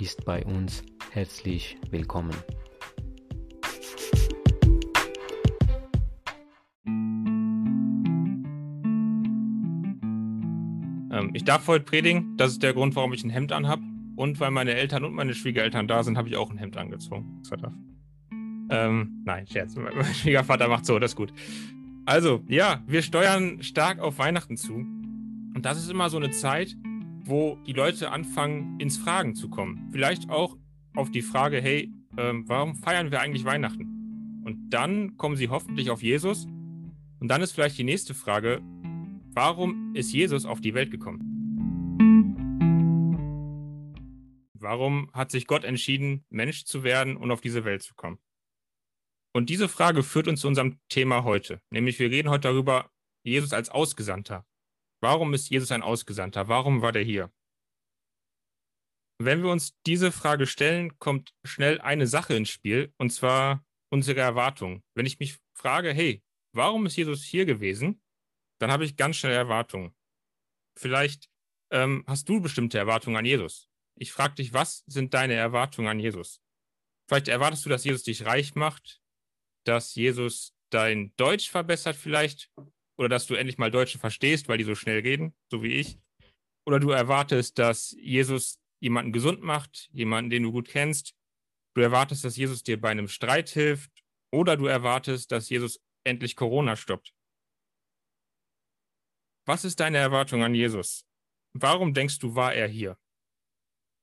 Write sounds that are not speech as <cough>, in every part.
ist bei uns herzlich willkommen. Ähm, ich darf heute predigen, das ist der Grund, warum ich ein Hemd anhab. Und weil meine Eltern und meine Schwiegereltern da sind, habe ich auch ein Hemd angezogen. Ähm, nein, Scherz. <laughs> Mein Schwiegervater macht so, das ist gut. Also, ja, wir steuern stark auf Weihnachten zu. Und das ist immer so eine Zeit, wo die Leute anfangen, ins Fragen zu kommen. Vielleicht auch auf die Frage, hey, ähm, warum feiern wir eigentlich Weihnachten? Und dann kommen sie hoffentlich auf Jesus. Und dann ist vielleicht die nächste Frage, warum ist Jesus auf die Welt gekommen? Warum hat sich Gott entschieden, Mensch zu werden und auf diese Welt zu kommen? Und diese Frage führt uns zu unserem Thema heute. Nämlich wir reden heute darüber, Jesus als Ausgesandter. Warum ist Jesus ein Ausgesandter? Warum war der hier? Wenn wir uns diese Frage stellen, kommt schnell eine Sache ins Spiel, und zwar unsere Erwartung. Wenn ich mich frage, hey, warum ist Jesus hier gewesen? Dann habe ich ganz schnell Erwartungen. Vielleicht ähm, hast du bestimmte Erwartungen an Jesus. Ich frage dich, was sind deine Erwartungen an Jesus? Vielleicht erwartest du, dass Jesus dich reich macht, dass Jesus dein Deutsch verbessert vielleicht oder dass du endlich mal Deutsche verstehst, weil die so schnell reden, so wie ich. Oder du erwartest, dass Jesus jemanden gesund macht, jemanden, den du gut kennst. Du erwartest, dass Jesus dir bei einem Streit hilft. Oder du erwartest, dass Jesus endlich Corona stoppt. Was ist deine Erwartung an Jesus? Warum denkst du, war er hier?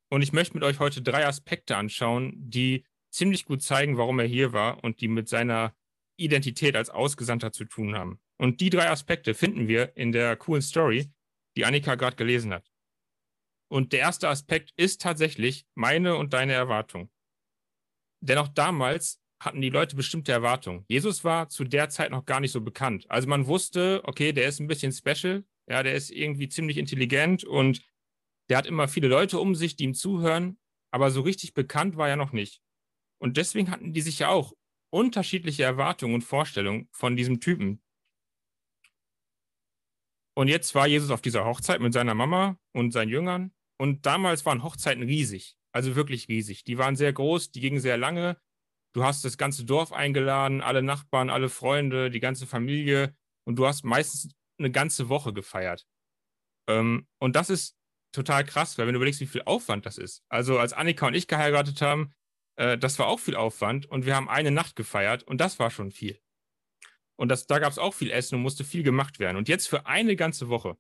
Und ich möchte mit euch heute drei Aspekte anschauen, die ziemlich gut zeigen, warum er hier war und die mit seiner Identität als Ausgesandter zu tun haben. Und die drei Aspekte finden wir in der coolen Story, die Annika gerade gelesen hat. Und der erste Aspekt ist tatsächlich meine und deine Erwartung. Denn auch damals hatten die Leute bestimmte Erwartungen. Jesus war zu der Zeit noch gar nicht so bekannt. Also man wusste, okay, der ist ein bisschen special, ja, der ist irgendwie ziemlich intelligent und der hat immer viele Leute um sich, die ihm zuhören, aber so richtig bekannt war er noch nicht. Und deswegen hatten die sich ja auch unterschiedliche Erwartungen und Vorstellungen von diesem Typen. Und jetzt war Jesus auf dieser Hochzeit mit seiner Mama und seinen Jüngern. Und damals waren Hochzeiten riesig, also wirklich riesig. Die waren sehr groß, die gingen sehr lange. Du hast das ganze Dorf eingeladen, alle Nachbarn, alle Freunde, die ganze Familie. Und du hast meistens eine ganze Woche gefeiert. Ähm, und das ist total krass, weil wenn du überlegst, wie viel Aufwand das ist. Also als Annika und ich geheiratet haben, äh, das war auch viel Aufwand und wir haben eine Nacht gefeiert und das war schon viel. Und das, da gab es auch viel Essen und musste viel gemacht werden. Und jetzt für eine ganze Woche.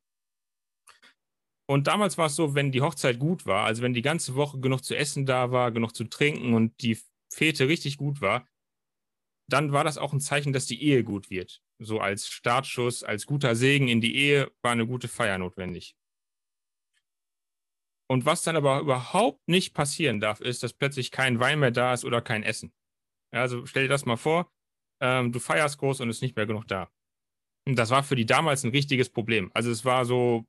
Und damals war es so, wenn die Hochzeit gut war, also wenn die ganze Woche genug zu essen da war, genug zu trinken und die Fete richtig gut war, dann war das auch ein Zeichen, dass die Ehe gut wird. So als Startschuss, als guter Segen in die Ehe war eine gute Feier notwendig. Und was dann aber überhaupt nicht passieren darf, ist, dass plötzlich kein Wein mehr da ist oder kein Essen. Also stell dir das mal vor, ähm, du feierst groß und ist nicht mehr genug da. Und das war für die damals ein richtiges Problem. Also es war so,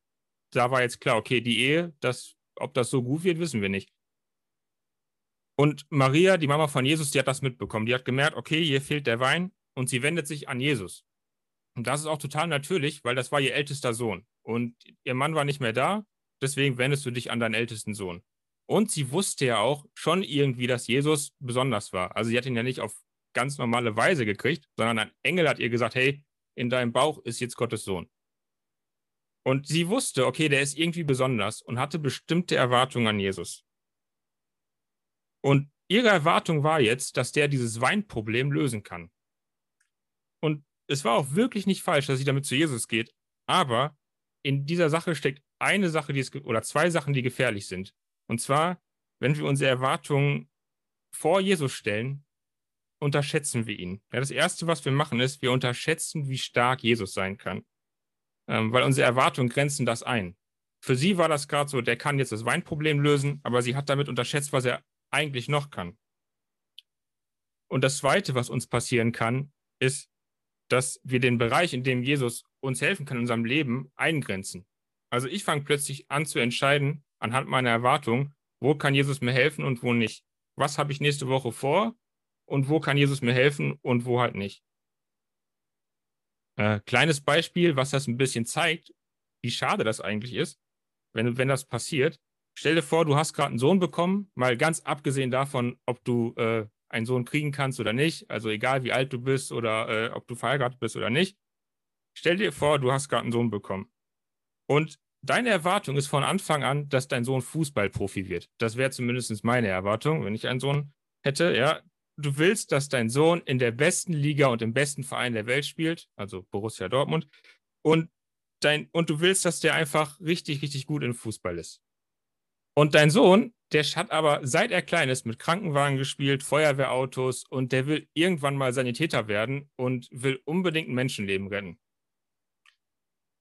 da war jetzt klar, okay, die Ehe, das, ob das so gut wird, wissen wir nicht. Und Maria, die Mama von Jesus, die hat das mitbekommen. Die hat gemerkt, okay, hier fehlt der Wein und sie wendet sich an Jesus. Und das ist auch total natürlich, weil das war ihr ältester Sohn. Und ihr Mann war nicht mehr da deswegen wendest du dich an deinen ältesten Sohn. Und sie wusste ja auch schon irgendwie, dass Jesus besonders war. Also sie hat ihn ja nicht auf ganz normale Weise gekriegt, sondern ein Engel hat ihr gesagt, hey, in deinem Bauch ist jetzt Gottes Sohn. Und sie wusste, okay, der ist irgendwie besonders und hatte bestimmte Erwartungen an Jesus. Und ihre Erwartung war jetzt, dass der dieses Weinproblem lösen kann. Und es war auch wirklich nicht falsch, dass sie damit zu Jesus geht, aber in dieser Sache steckt eine Sache, die ist, oder zwei Sachen, die gefährlich sind. Und zwar, wenn wir unsere Erwartungen vor Jesus stellen, unterschätzen wir ihn. Ja, das Erste, was wir machen, ist, wir unterschätzen, wie stark Jesus sein kann. Ähm, weil unsere Erwartungen grenzen das ein. Für sie war das gerade so, der kann jetzt das Weinproblem lösen, aber sie hat damit unterschätzt, was er eigentlich noch kann. Und das Zweite, was uns passieren kann, ist, dass wir den Bereich, in dem Jesus uns helfen kann in unserem Leben, eingrenzen. Also ich fange plötzlich an zu entscheiden, anhand meiner Erwartungen, wo kann Jesus mir helfen und wo nicht. Was habe ich nächste Woche vor und wo kann Jesus mir helfen und wo halt nicht. Äh, kleines Beispiel, was das ein bisschen zeigt, wie schade das eigentlich ist, wenn, wenn das passiert. Stell dir vor, du hast gerade einen Sohn bekommen, mal ganz abgesehen davon, ob du äh, einen Sohn kriegen kannst oder nicht, also egal wie alt du bist oder äh, ob du verheiratet bist oder nicht. Stell dir vor, du hast gerade einen Sohn bekommen. Und deine Erwartung ist von Anfang an, dass dein Sohn Fußballprofi wird. Das wäre zumindest meine Erwartung, wenn ich einen Sohn hätte. Ja, du willst, dass dein Sohn in der besten Liga und im besten Verein der Welt spielt, also Borussia Dortmund, und, dein, und du willst, dass der einfach richtig, richtig gut im Fußball ist. Und dein Sohn, der hat aber seit er klein ist mit Krankenwagen gespielt, Feuerwehrautos und der will irgendwann mal Sanitäter werden und will unbedingt Menschenleben retten.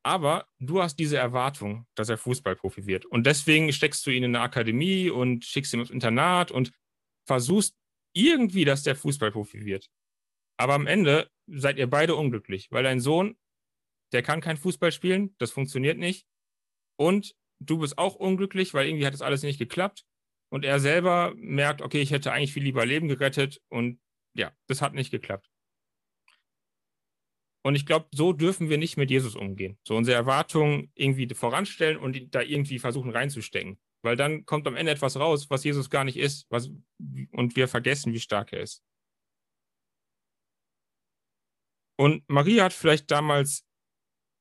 Aber du hast diese Erwartung, dass er Fußballprofi wird. Und deswegen steckst du ihn in eine Akademie und schickst ihn ins Internat und versuchst irgendwie, dass der Fußballprofi wird. Aber am Ende seid ihr beide unglücklich, weil dein Sohn, der kann kein Fußball spielen, das funktioniert nicht. Und du bist auch unglücklich, weil irgendwie hat das alles nicht geklappt. Und er selber merkt, okay, ich hätte eigentlich viel lieber Leben gerettet und ja, das hat nicht geklappt. Und ich glaube, so dürfen wir nicht mit Jesus umgehen. So unsere Erwartungen irgendwie voranstellen und da irgendwie versuchen reinzustecken. Weil dann kommt am Ende etwas raus, was Jesus gar nicht ist, was, und wir vergessen, wie stark er ist. Und Maria hat vielleicht damals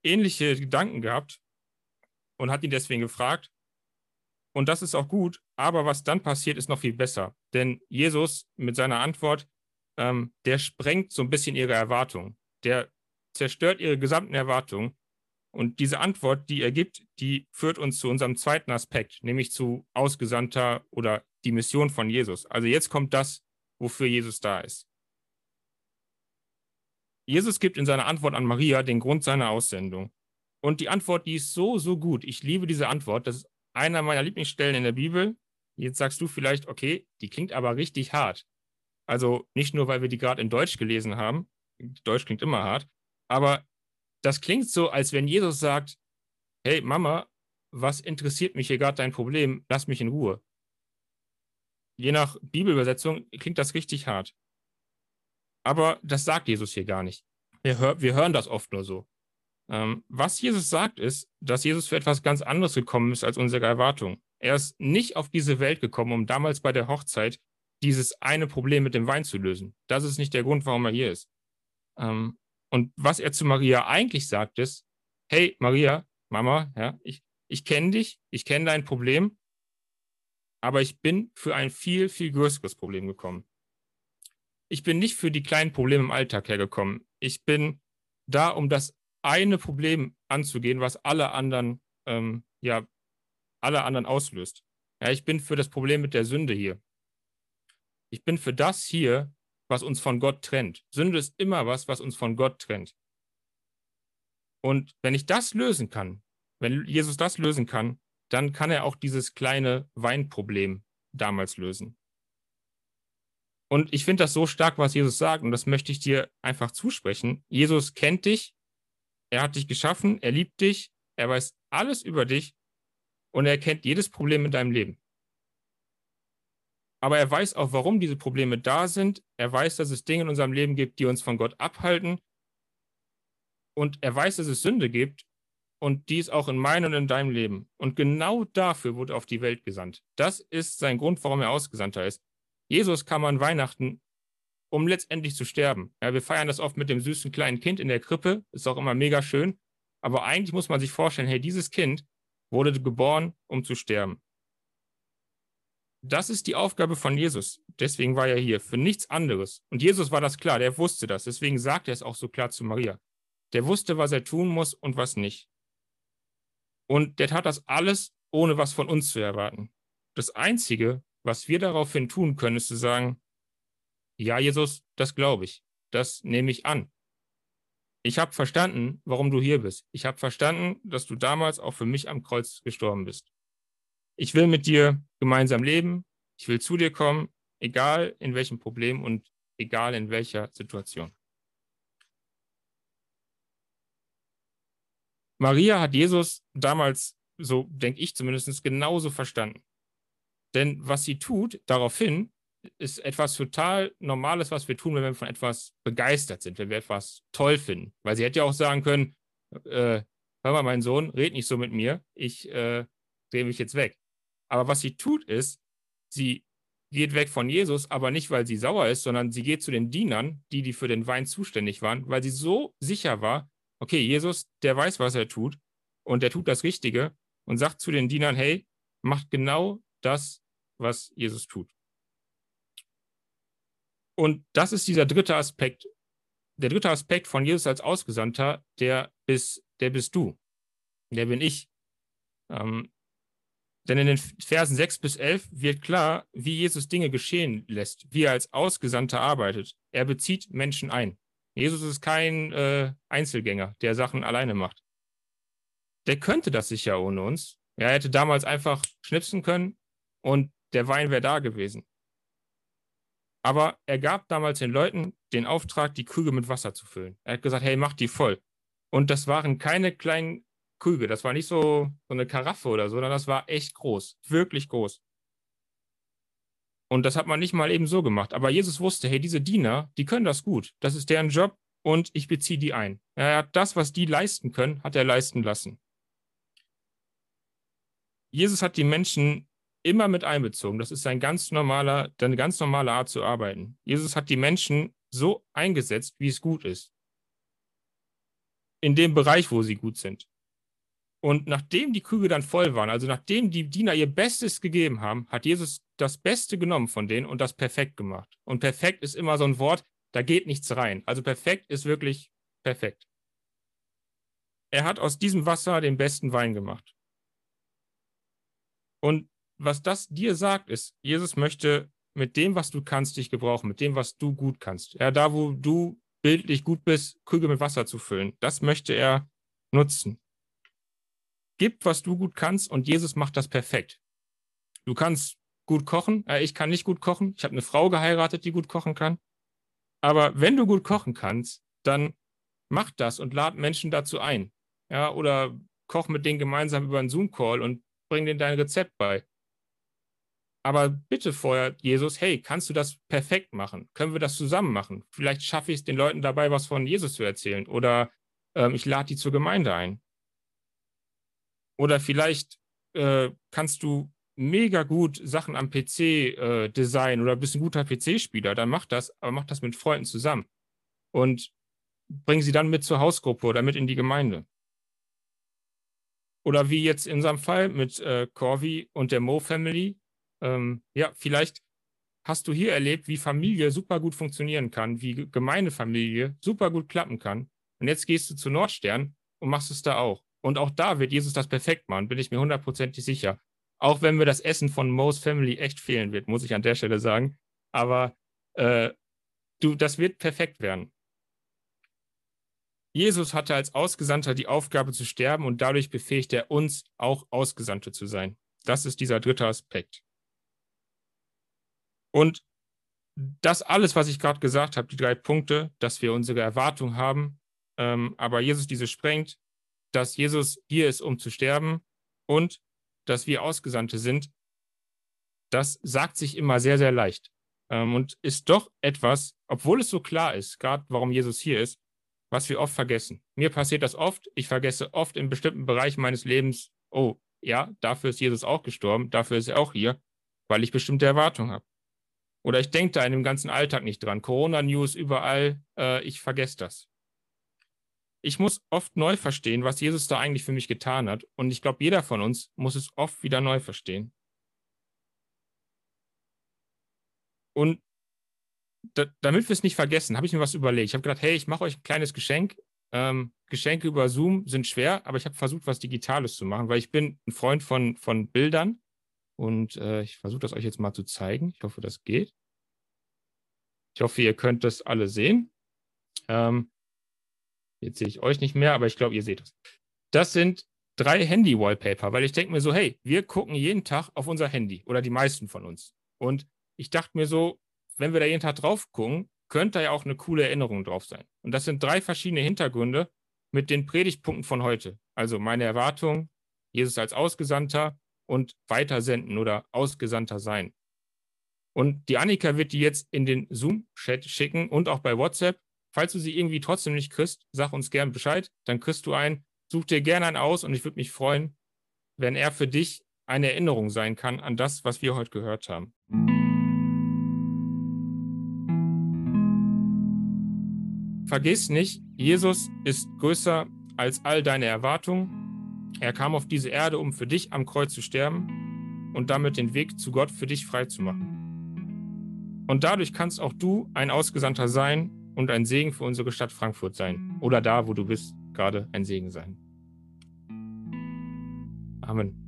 ähnliche Gedanken gehabt und hat ihn deswegen gefragt. Und das ist auch gut, aber was dann passiert, ist noch viel besser. Denn Jesus mit seiner Antwort, ähm, der sprengt so ein bisschen ihre Erwartungen. Der zerstört ihre gesamten Erwartungen und diese Antwort, die er gibt, die führt uns zu unserem zweiten Aspekt, nämlich zu Ausgesandter oder die Mission von Jesus. Also jetzt kommt das, wofür Jesus da ist. Jesus gibt in seiner Antwort an Maria den Grund seiner Aussendung. Und die Antwort, die ist so, so gut. Ich liebe diese Antwort. Das ist einer meiner Lieblingsstellen in der Bibel. Jetzt sagst du vielleicht, okay, die klingt aber richtig hart. Also nicht nur, weil wir die gerade in Deutsch gelesen haben. Deutsch klingt immer hart. Aber das klingt so, als wenn Jesus sagt, hey Mama, was interessiert mich hier gerade dein Problem? Lass mich in Ruhe. Je nach Bibelübersetzung klingt das richtig hart. Aber das sagt Jesus hier gar nicht. Wir, hör, wir hören das oft nur so. Ähm, was Jesus sagt, ist, dass Jesus für etwas ganz anderes gekommen ist als unsere Erwartung. Er ist nicht auf diese Welt gekommen, um damals bei der Hochzeit dieses eine Problem mit dem Wein zu lösen. Das ist nicht der Grund, warum er hier ist. Ähm, und was er zu Maria eigentlich sagt, ist, hey Maria, Mama, ja, ich, ich kenne dich, ich kenne dein Problem, aber ich bin für ein viel, viel größeres Problem gekommen. Ich bin nicht für die kleinen Probleme im Alltag hergekommen. Ich bin da, um das eine Problem anzugehen, was alle anderen, ähm, ja, alle anderen auslöst. Ja, ich bin für das Problem mit der Sünde hier. Ich bin für das hier, was uns von Gott trennt. Sünde ist immer was, was uns von Gott trennt. Und wenn ich das lösen kann, wenn Jesus das lösen kann, dann kann er auch dieses kleine Weinproblem damals lösen. Und ich finde das so stark, was Jesus sagt, und das möchte ich dir einfach zusprechen. Jesus kennt dich, er hat dich geschaffen, er liebt dich, er weiß alles über dich und er kennt jedes Problem in deinem Leben aber er weiß auch, warum diese Probleme da sind. Er weiß, dass es Dinge in unserem Leben gibt, die uns von Gott abhalten. Und er weiß, dass es Sünde gibt und dies auch in meinem und in deinem Leben. Und genau dafür wurde er auf die Welt gesandt. Das ist sein Grund, warum er Ausgesandter ist. Jesus kam an Weihnachten, um letztendlich zu sterben. Ja, wir feiern das oft mit dem süßen kleinen Kind in der Krippe, ist auch immer mega schön. Aber eigentlich muss man sich vorstellen, hey, dieses Kind wurde geboren, um zu sterben. Das ist die Aufgabe von Jesus. Deswegen war er hier, für nichts anderes. Und Jesus war das klar, der wusste das. Deswegen sagt er es auch so klar zu Maria. Der wusste, was er tun muss und was nicht. Und der tat das alles, ohne was von uns zu erwarten. Das Einzige, was wir daraufhin tun können, ist zu sagen, ja, Jesus, das glaube ich. Das nehme ich an. Ich habe verstanden, warum du hier bist. Ich habe verstanden, dass du damals auch für mich am Kreuz gestorben bist. Ich will mit dir gemeinsam leben. Ich will zu dir kommen, egal in welchem Problem und egal in welcher Situation. Maria hat Jesus damals, so denke ich zumindest, genauso verstanden. Denn was sie tut, daraufhin, ist etwas total Normales, was wir tun, wenn wir von etwas begeistert sind, wenn wir etwas toll finden. Weil sie hätte ja auch sagen können, äh, hör mal, mein Sohn, red nicht so mit mir, ich äh, drehe mich jetzt weg. Aber was sie tut, ist, sie geht weg von Jesus, aber nicht, weil sie sauer ist, sondern sie geht zu den Dienern, die, die für den Wein zuständig waren, weil sie so sicher war, okay, Jesus, der weiß, was er tut und der tut das Richtige und sagt zu den Dienern, hey, macht genau das, was Jesus tut. Und das ist dieser dritte Aspekt. Der dritte Aspekt von Jesus als Ausgesandter, der bist, der bist du. Der bin ich. Ähm, denn in den Versen 6 bis 11 wird klar, wie Jesus Dinge geschehen lässt, wie er als Ausgesandter arbeitet. Er bezieht Menschen ein. Jesus ist kein äh, Einzelgänger, der Sachen alleine macht. Der könnte das sicher ohne uns. Er hätte damals einfach schnipsen können und der Wein wäre da gewesen. Aber er gab damals den Leuten den Auftrag, die Krüge mit Wasser zu füllen. Er hat gesagt, hey, mach die voll. Und das waren keine kleinen Krüge. Das war nicht so, so eine Karaffe oder so, sondern das war echt groß. Wirklich groß. Und das hat man nicht mal eben so gemacht. Aber Jesus wusste, hey, diese Diener, die können das gut. Das ist deren Job und ich beziehe die ein. Er hat das, was die leisten können, hat er leisten lassen. Jesus hat die Menschen immer mit einbezogen. Das ist sein ganz normaler, eine ganz normale Art zu arbeiten. Jesus hat die Menschen so eingesetzt, wie es gut ist. In dem Bereich, wo sie gut sind. Und nachdem die Krüge dann voll waren, also nachdem die Diener ihr Bestes gegeben haben, hat Jesus das Beste genommen von denen und das perfekt gemacht. Und perfekt ist immer so ein Wort, da geht nichts rein. Also perfekt ist wirklich perfekt. Er hat aus diesem Wasser den besten Wein gemacht. Und was das dir sagt, ist, Jesus möchte mit dem, was du kannst, dich gebrauchen, mit dem, was du gut kannst. Ja, da, wo du bildlich gut bist, Krüge mit Wasser zu füllen, das möchte er nutzen. Gib, was du gut kannst und Jesus macht das perfekt. Du kannst gut kochen. Äh, ich kann nicht gut kochen. Ich habe eine Frau geheiratet, die gut kochen kann. Aber wenn du gut kochen kannst, dann mach das und lad Menschen dazu ein. Ja, oder koch mit denen gemeinsam über einen Zoom-Call und bring denen dein Rezept bei. Aber bitte vorher, Jesus, hey, kannst du das perfekt machen? Können wir das zusammen machen? Vielleicht schaffe ich es den Leuten dabei, was von Jesus zu erzählen. Oder ähm, ich lade die zur Gemeinde ein. Oder vielleicht äh, kannst du mega gut Sachen am PC äh, designen oder bist ein guter PC-Spieler, dann mach das, aber mach das mit Freunden zusammen. Und bring sie dann mit zur Hausgruppe oder mit in die Gemeinde. Oder wie jetzt in unserem Fall mit äh, Corby und der Mo Family. Ähm, ja, vielleicht hast du hier erlebt, wie Familie super gut funktionieren kann, wie Gemeindefamilie super gut klappen kann. Und jetzt gehst du zu Nordstern und machst es da auch. Und auch da wird Jesus das perfekt machen, bin ich mir hundertprozentig sicher. Auch wenn mir das Essen von Mo's Family echt fehlen wird, muss ich an der Stelle sagen. Aber äh, du, das wird perfekt werden. Jesus hatte als Ausgesandter die Aufgabe zu sterben und dadurch befähigt er uns, auch Ausgesandte zu sein. Das ist dieser dritte Aspekt. Und das alles, was ich gerade gesagt habe, die drei Punkte, dass wir unsere Erwartung haben, ähm, aber Jesus diese sprengt, dass Jesus hier ist, um zu sterben und dass wir Ausgesandte sind, das sagt sich immer sehr, sehr leicht. Ähm, und ist doch etwas, obwohl es so klar ist, gerade warum Jesus hier ist, was wir oft vergessen. Mir passiert das oft. Ich vergesse oft in bestimmten Bereichen meines Lebens, oh, ja, dafür ist Jesus auch gestorben, dafür ist er auch hier, weil ich bestimmte Erwartungen habe. Oder ich denke da in dem ganzen Alltag nicht dran. Corona-News überall, äh, ich vergesse das ich muss oft neu verstehen, was Jesus da eigentlich für mich getan hat. Und ich glaube, jeder von uns muss es oft wieder neu verstehen. Und da, damit wir es nicht vergessen, habe ich mir was überlegt. Ich habe gedacht, hey, ich mache euch ein kleines Geschenk. Ähm, Geschenke über Zoom sind schwer, aber ich habe versucht, was Digitales zu machen, weil ich bin ein Freund von, von Bildern. Und äh, ich versuche das euch jetzt mal zu zeigen. Ich hoffe, das geht. Ich hoffe, ihr könnt das alle sehen. Ähm, Jetzt sehe ich euch nicht mehr, aber ich glaube, ihr seht es. Das sind drei Handy-Wallpaper, weil ich denke mir so, hey, wir gucken jeden Tag auf unser Handy oder die meisten von uns. Und ich dachte mir so, wenn wir da jeden Tag drauf gucken, könnte da ja auch eine coole Erinnerung drauf sein. Und das sind drei verschiedene Hintergründe mit den Predigtpunkten von heute. Also meine Erwartung, Jesus als Ausgesandter und Weitersenden oder Ausgesandter sein. Und die Annika wird die jetzt in den Zoom-Chat schicken und auch bei WhatsApp. Falls du sie irgendwie trotzdem nicht kriegst, sag uns gern Bescheid. Dann kriegst du einen. Such dir gerne einen aus und ich würde mich freuen, wenn er für dich eine Erinnerung sein kann an das, was wir heute gehört haben. Vergiss nicht, Jesus ist größer als all deine Erwartungen. Er kam auf diese Erde, um für dich am Kreuz zu sterben und damit den Weg zu Gott für dich frei zu machen. Und dadurch kannst auch du ein Ausgesandter sein und ein Segen für unsere Stadt Frankfurt sein. Oder da, wo du bist, gerade ein Segen sein. Amen.